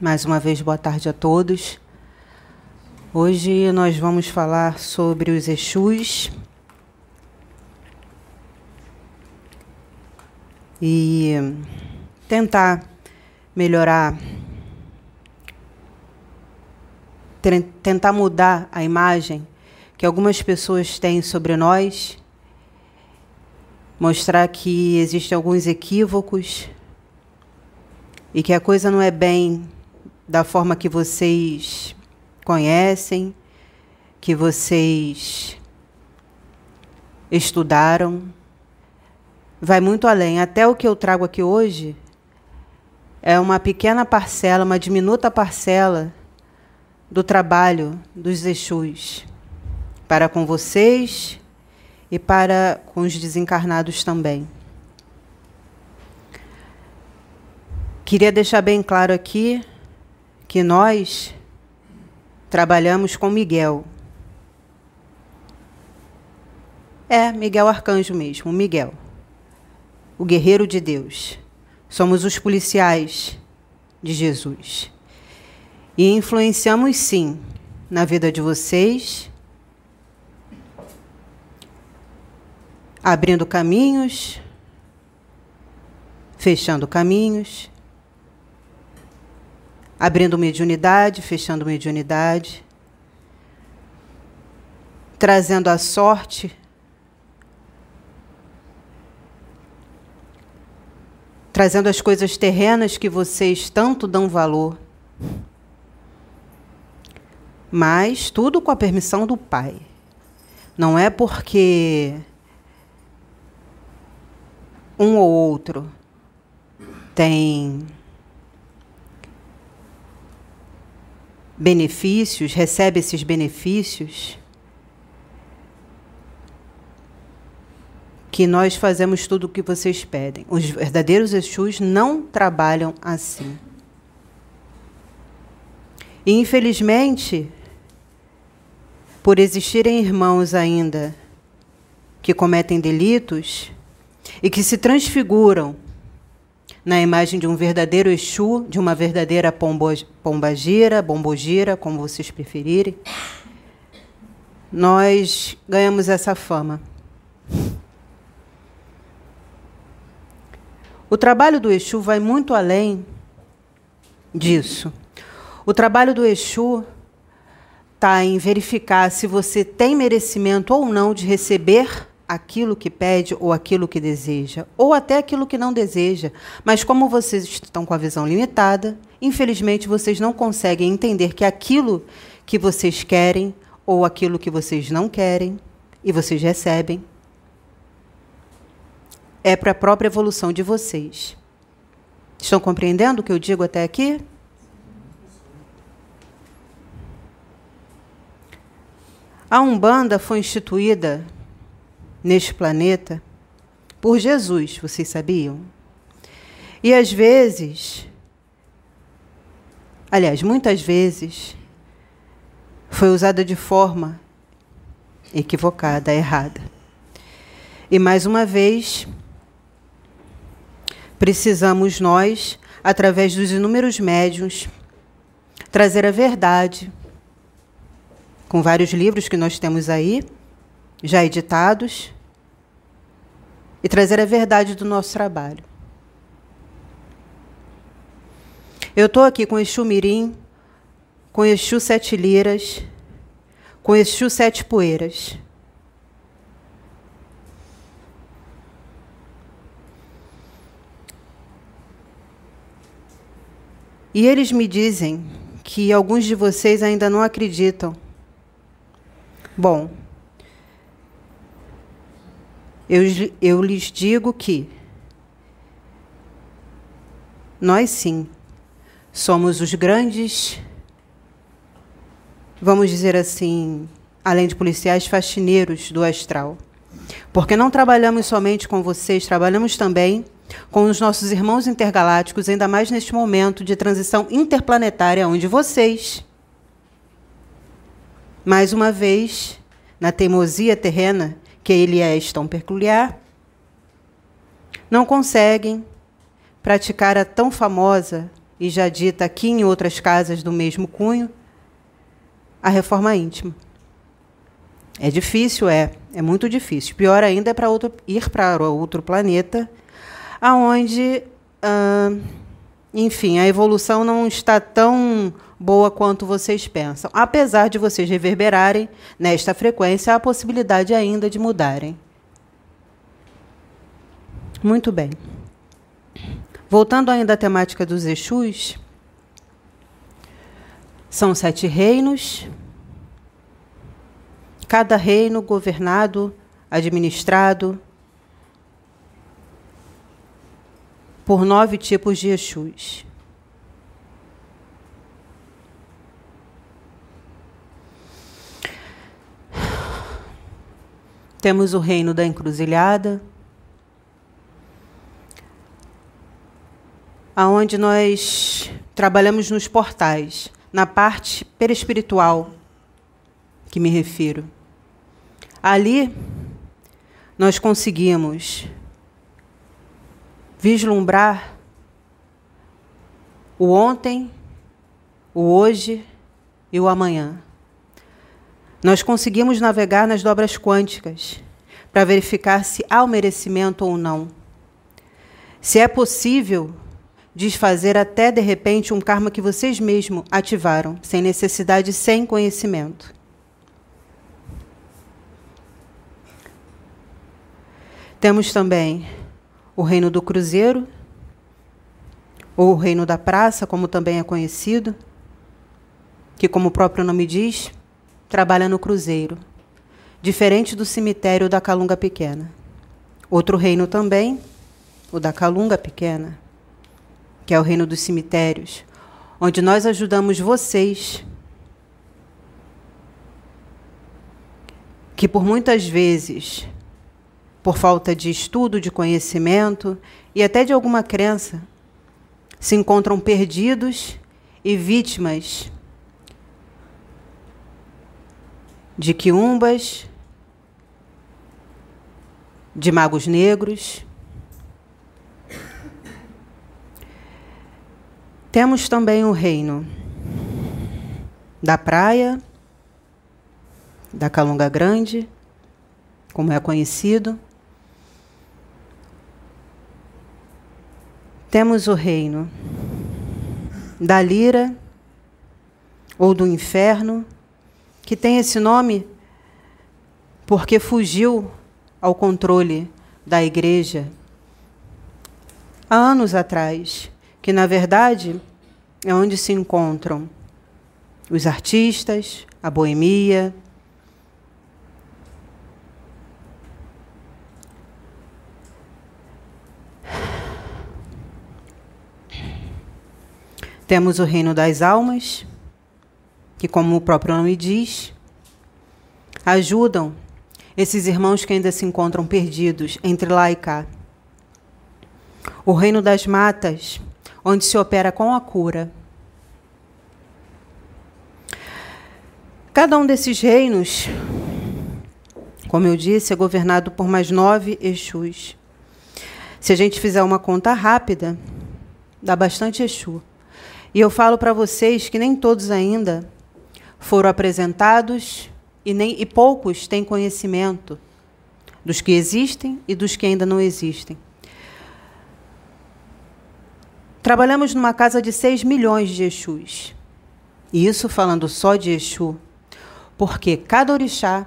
Mais uma vez, boa tarde a todos. Hoje nós vamos falar sobre os Exus e tentar melhorar, tentar mudar a imagem que algumas pessoas têm sobre nós, mostrar que existem alguns equívocos e que a coisa não é bem da forma que vocês conhecem, que vocês estudaram. Vai muito além. Até o que eu trago aqui hoje é uma pequena parcela, uma diminuta parcela do trabalho dos Exus para com vocês e para com os desencarnados também. Queria deixar bem claro aqui que nós trabalhamos com Miguel. É, Miguel Arcanjo mesmo, Miguel. O guerreiro de Deus. Somos os policiais de Jesus. E influenciamos sim na vida de vocês, abrindo caminhos, fechando caminhos abrindo mediunidade, fechando mediunidade, trazendo a sorte, trazendo as coisas terrenas que vocês tanto dão valor. Mas tudo com a permissão do Pai. Não é porque um ou outro tem benefícios, recebe esses benefícios, que nós fazemos tudo o que vocês pedem. Os verdadeiros Exus não trabalham assim. E, infelizmente, por existirem irmãos ainda que cometem delitos e que se transfiguram na imagem de um verdadeiro Exu, de uma verdadeira pombagira, bombogira, como vocês preferirem, nós ganhamos essa fama. O trabalho do Exu vai muito além disso. O trabalho do Exu está em verificar se você tem merecimento ou não de receber aquilo que pede ou aquilo que deseja, ou até aquilo que não deseja. Mas como vocês estão com a visão limitada, infelizmente vocês não conseguem entender que aquilo que vocês querem ou aquilo que vocês não querem e vocês recebem é para a própria evolução de vocês. Estão compreendendo o que eu digo até aqui? A Umbanda foi instituída neste planeta por Jesus, vocês sabiam? E às vezes, aliás, muitas vezes, foi usada de forma equivocada, errada. E mais uma vez, precisamos nós, através dos inúmeros médiuns, trazer a verdade, com vários livros que nós temos aí, já editados, e trazer a verdade do nosso trabalho. Eu estou aqui com Exu Mirim, com Exu Sete Liras, com Exu Sete Poeiras. E eles me dizem que alguns de vocês ainda não acreditam. Bom, eu, eu lhes digo que nós sim somos os grandes, vamos dizer assim, além de policiais, faxineiros do astral. Porque não trabalhamos somente com vocês, trabalhamos também com os nossos irmãos intergalácticos, ainda mais neste momento de transição interplanetária, onde vocês, mais uma vez, na teimosia terrena, que ele é tão peculiar, não conseguem praticar a tão famosa e já dita aqui em outras casas do mesmo cunho, a reforma íntima. É difícil, é, é muito difícil. Pior ainda é para ir para outro planeta, aonde, enfim, a evolução não está tão boa quanto vocês pensam, apesar de vocês reverberarem nesta frequência a possibilidade ainda de mudarem. Muito bem. Voltando ainda à temática dos Exus, são sete reinos, cada reino governado, administrado por nove tipos de Exus. Temos o reino da encruzilhada, aonde nós trabalhamos nos portais, na parte perispiritual que me refiro. Ali nós conseguimos vislumbrar o ontem, o hoje e o amanhã. Nós conseguimos navegar nas dobras quânticas para verificar se há o merecimento ou não. Se é possível desfazer até de repente um karma que vocês mesmos ativaram, sem necessidade, sem conhecimento. Temos também o reino do cruzeiro, ou o reino da praça, como também é conhecido, que, como o próprio nome diz, trabalha no cruzeiro, diferente do cemitério da Calunga Pequena. Outro reino também, o da Calunga Pequena, que é o reino dos cemitérios, onde nós ajudamos vocês, que por muitas vezes, por falta de estudo, de conhecimento e até de alguma crença, se encontram perdidos e vítimas de quiumbas, de magos negros, Temos também o reino da praia, da Calunga Grande, como é conhecido. Temos o reino da Lira ou do Inferno, que tem esse nome porque fugiu ao controle da igreja há anos atrás que na verdade é onde se encontram os artistas, a boemia, Temos o reino das almas, que, como o próprio nome diz, ajudam esses irmãos que ainda se encontram perdidos entre lá e cá. O reino das matas, onde se opera com a cura. Cada um desses reinos, como eu disse, é governado por mais nove Exus. Se a gente fizer uma conta rápida, dá bastante Exu. E eu falo para vocês que nem todos ainda foram apresentados e, nem, e poucos têm conhecimento dos que existem e dos que ainda não existem. Trabalhamos numa casa de 6 milhões de Exus. E isso falando só de Exu, porque cada orixá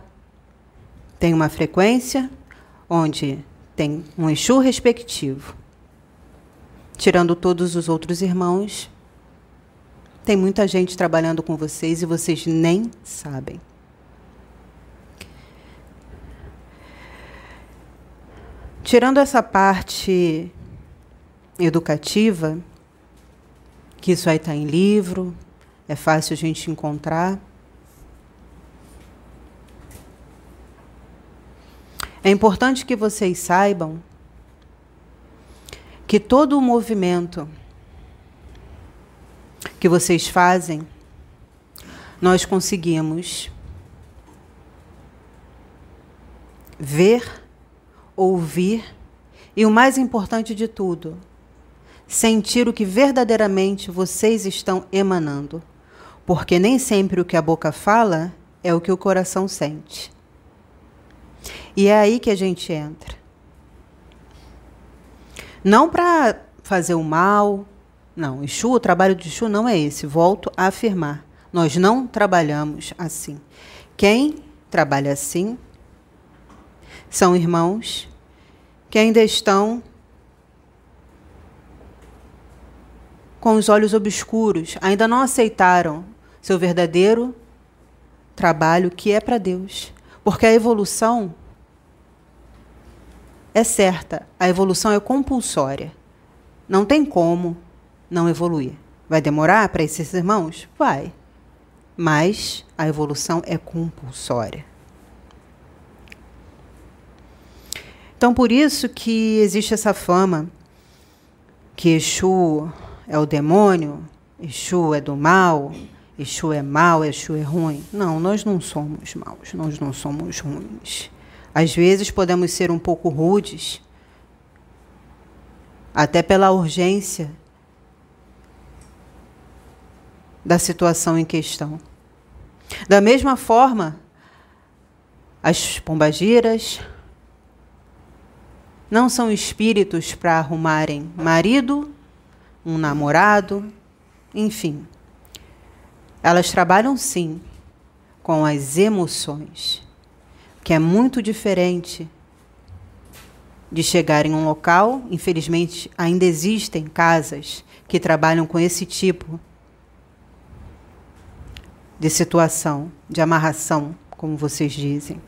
tem uma frequência onde tem um Exu respectivo. Tirando todos os outros irmãos, tem muita gente trabalhando com vocês e vocês nem sabem. Tirando essa parte educativa, que isso aí está em livro, é fácil a gente encontrar. É importante que vocês saibam que todo o movimento que vocês fazem, nós conseguimos ver, ouvir e o mais importante de tudo, sentir o que verdadeiramente vocês estão emanando, porque nem sempre o que a boca fala é o que o coração sente. E é aí que a gente entra. Não para fazer o mal, não. Exu, o trabalho de Exu não é esse. Volto a afirmar. Nós não trabalhamos assim. Quem trabalha assim são irmãos que ainda estão com os olhos obscuros, ainda não aceitaram seu verdadeiro trabalho que é para Deus. Porque a evolução é certa, a evolução é compulsória. Não tem como não evoluir. Vai demorar para esses irmãos? Vai. Mas a evolução é compulsória. Então, por isso que existe essa fama que Exu é o demônio, Exu é do mal, Exu é mal, Exu é ruim. Não, nós não somos maus, nós não somos ruins. Às vezes podemos ser um pouco rudes, até pela urgência da situação em questão. Da mesma forma, as pombagiras, não são espíritos para arrumarem marido, um namorado, enfim. Elas trabalham sim com as emoções, que é muito diferente de chegar em um local. Infelizmente, ainda existem casas que trabalham com esse tipo de situação, de amarração, como vocês dizem.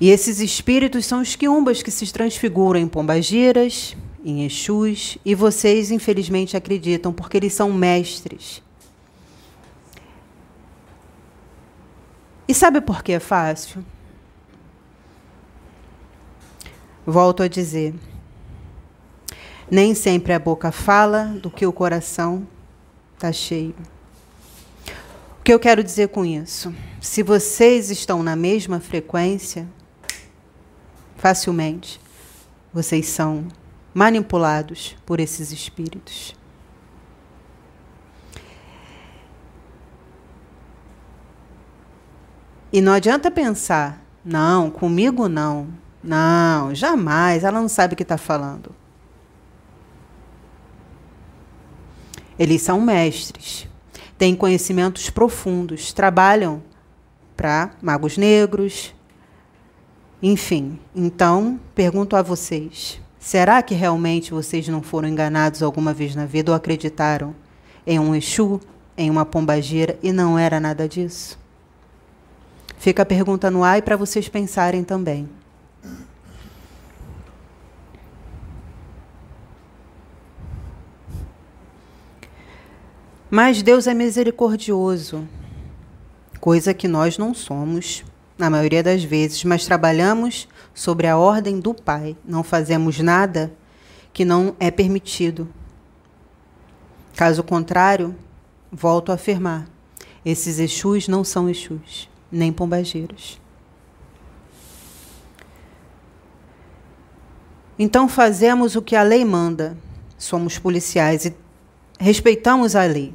E esses espíritos são os quiumbas que se transfiguram em pombagiras, em exus, e vocês infelizmente acreditam porque eles são mestres. E sabe por que é fácil? Volto a dizer, nem sempre a boca fala do que o coração está cheio. O que eu quero dizer com isso? Se vocês estão na mesma frequência, facilmente. Vocês são manipulados por esses espíritos. E não adianta pensar, não, comigo não, não, jamais, ela não sabe o que está falando. Eles são mestres, têm conhecimentos profundos, trabalham para magos negros, enfim, então pergunto a vocês: será que realmente vocês não foram enganados alguma vez na vida ou acreditaram em um Exu, em uma pombagira e não era nada disso? Fica a pergunta no ar e para vocês pensarem também. Mas Deus é misericordioso, coisa que nós não somos na maioria das vezes, mas trabalhamos sobre a ordem do Pai. Não fazemos nada que não é permitido. Caso contrário, volto a afirmar: esses Exus não são Exus, nem pombageiros. Então fazemos o que a lei manda. Somos policiais e respeitamos a lei,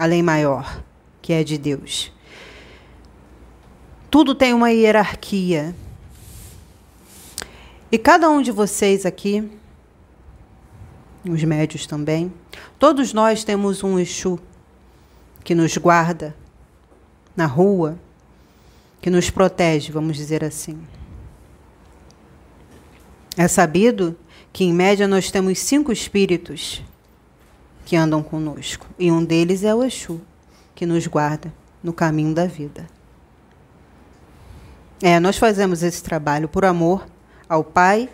a lei maior, que é de Deus. Tudo tem uma hierarquia. E cada um de vocês aqui, os médios também, todos nós temos um Exu que nos guarda na rua, que nos protege, vamos dizer assim. É sabido que, em média, nós temos cinco espíritos que andam conosco. E um deles é o Exu, que nos guarda no caminho da vida. É, nós fazemos esse trabalho por amor ao Pai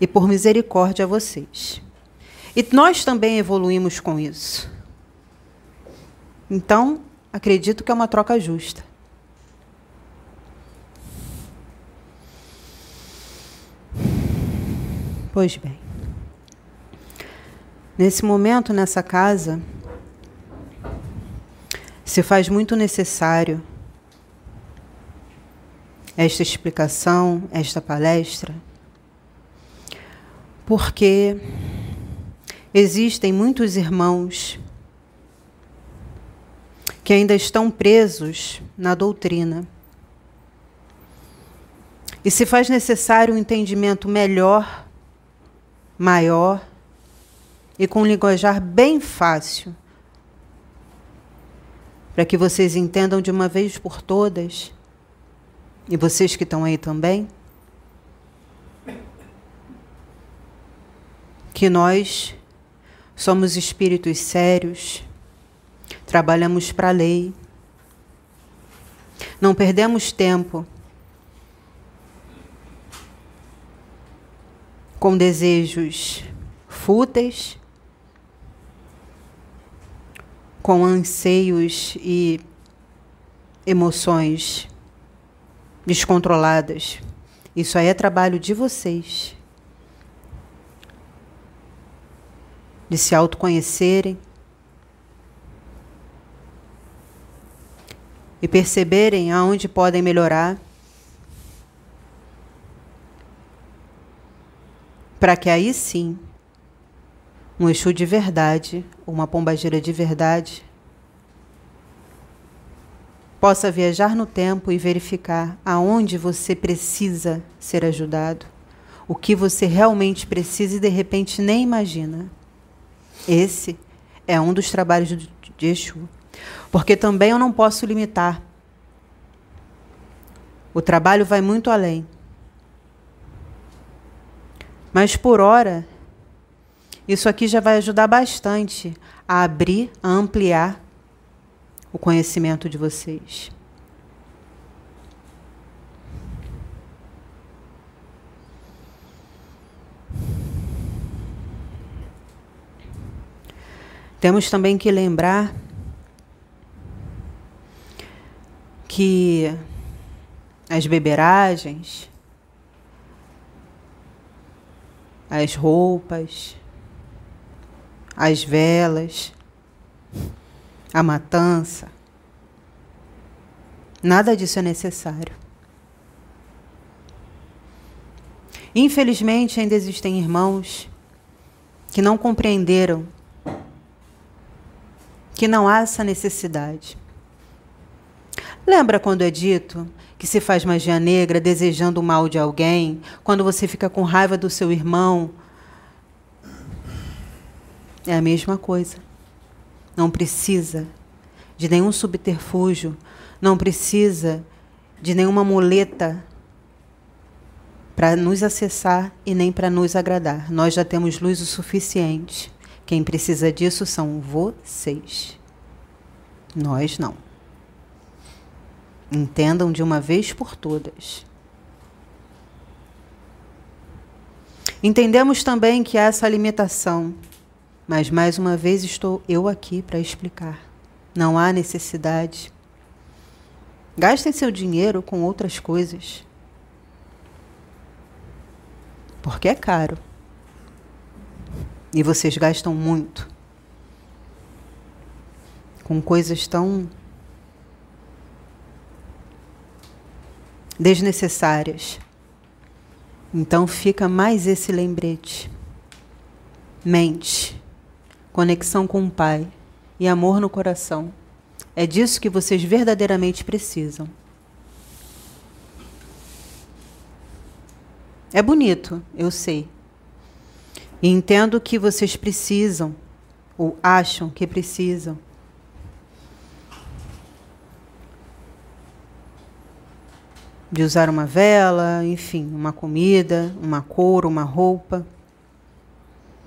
e por misericórdia a vocês. E nós também evoluímos com isso. Então, acredito que é uma troca justa. Pois bem. Nesse momento, nessa casa, se faz muito necessário esta explicação, esta palestra, Porque existem muitos irmãos que ainda estão presos na doutrina. E se faz necessário um entendimento melhor, maior e com um linguajar bem fácil, para que vocês entendam de uma vez por todas, e vocês que estão aí também, que nós somos espíritos sérios, trabalhamos para a lei, não perdemos tempo com desejos fúteis, com anseios e emoções descontroladas. Isso aí é trabalho de vocês. De se autoconhecerem e perceberem aonde podem melhorar. Para que aí sim, um Exu de verdade, uma pombagira de verdade, possa viajar no tempo e verificar aonde você precisa ser ajudado, o que você realmente precisa e de repente nem imagina. Esse é um dos trabalhos de Exu. Porque também eu não posso limitar. O trabalho vai muito além. Mas por hora, isso aqui já vai ajudar bastante a abrir, a ampliar o conhecimento de vocês. Temos também que lembrar que as beberagens, as roupas, as velas, a matança. Nada disso é necessário. Infelizmente, ainda existem irmãos que não compreenderam que não há essa necessidade. Lembra quando é dito que se faz magia negra desejando o mal de alguém, quando você fica com raiva do seu irmão? É a mesma coisa. Não precisa de nenhum subterfúgio, não precisa de nenhuma muleta para nos acessar e nem para nos agradar. Nós já temos luz o suficiente. Quem precisa disso são vocês. Nós não. Entendam de uma vez por todas. Entendemos também que há essa limitação mas mais uma vez estou eu aqui para explicar. Não há necessidade. Gastem seu dinheiro com outras coisas. Porque é caro. E vocês gastam muito com coisas tão desnecessárias. Então fica mais esse lembrete. Mente conexão com o Pai e amor no coração. É disso que vocês verdadeiramente precisam. É bonito, eu sei. E entendo que vocês precisam, ou acham que precisam. De usar uma vela, enfim, uma comida, uma cor, uma roupa.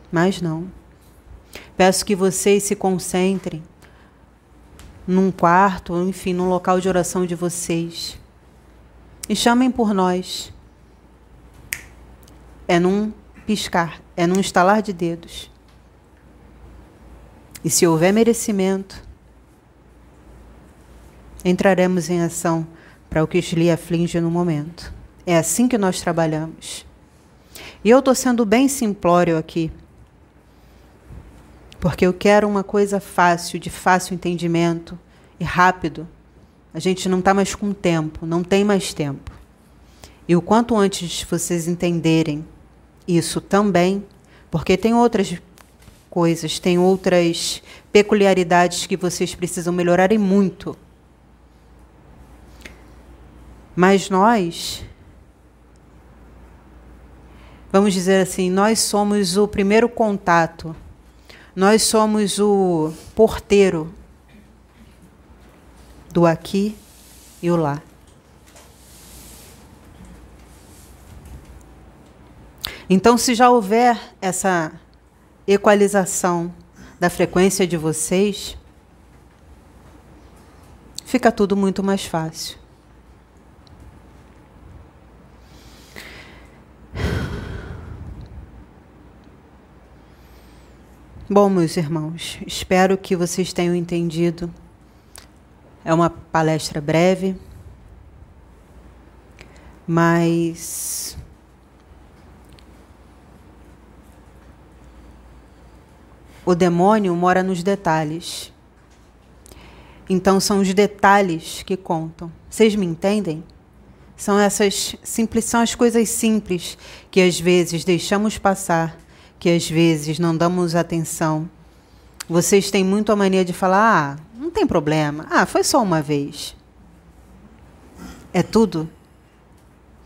Mas não. Peço que vocês se concentrem num quarto, enfim, num local de oração de vocês. E chamem por nós. É num piscar, é num estalar de dedos. E se houver merecimento, entraremos em ação para o que lhe aflige no momento. É assim que nós trabalhamos. E eu estou sendo bem simplório aqui porque eu quero uma coisa fácil, de fácil entendimento e rápido. A gente não está mais com tempo, não tem mais tempo. E o quanto antes vocês entenderem isso também, porque tem outras coisas, tem outras peculiaridades que vocês precisam melhorar e muito. Mas nós, vamos dizer assim, nós somos o primeiro contato, nós somos o porteiro do aqui e o lá. Então, se já houver essa equalização da frequência de vocês, fica tudo muito mais fácil. Bom, meus irmãos, espero que vocês tenham entendido. É uma palestra breve, mas O demônio mora nos detalhes. Então são os detalhes que contam. Vocês me entendem? São essas simples, são as coisas simples que às vezes deixamos passar, que às vezes não damos atenção. Vocês têm muito a mania de falar: "Ah, não tem problema. Ah, foi só uma vez." É tudo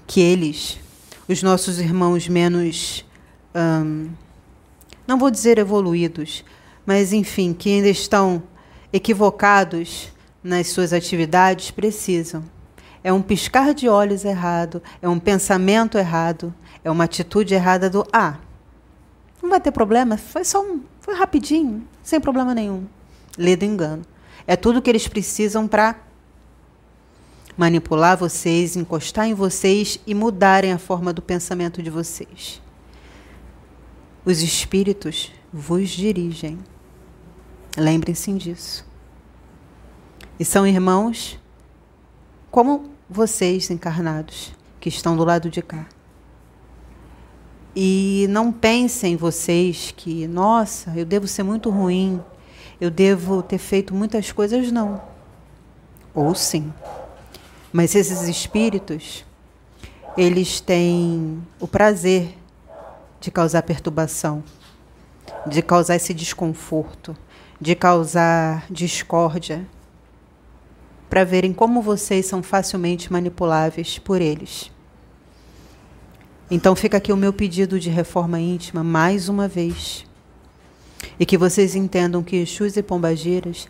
que eles, os nossos irmãos menos hum, não vou dizer evoluídos, mas enfim, que ainda estão equivocados nas suas atividades, precisam. É um piscar de olhos errado, é um pensamento errado, é uma atitude errada do ah, não vai ter problema, foi só um, foi rapidinho, sem problema nenhum. Lê do engano. É tudo que eles precisam para manipular vocês, encostar em vocês e mudarem a forma do pensamento de vocês. Os espíritos vos dirigem. Lembrem-se disso. E são irmãos como vocês encarnados, que estão do lado de cá. E não pensem vocês que, nossa, eu devo ser muito ruim, eu devo ter feito muitas coisas, não. Ou sim. Mas esses espíritos, eles têm o prazer de causar perturbação, de causar esse desconforto, de causar discórdia, para verem como vocês são facilmente manipuláveis por eles. Então fica aqui o meu pedido de reforma íntima mais uma vez. E que vocês entendam que Exus e Pombagiras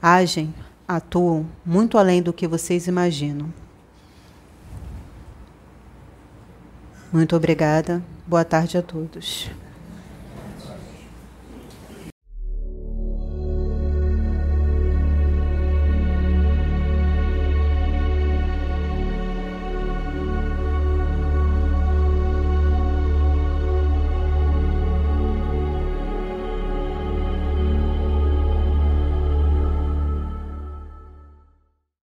agem, atuam muito além do que vocês imaginam. Muito obrigada. Boa tarde a todos.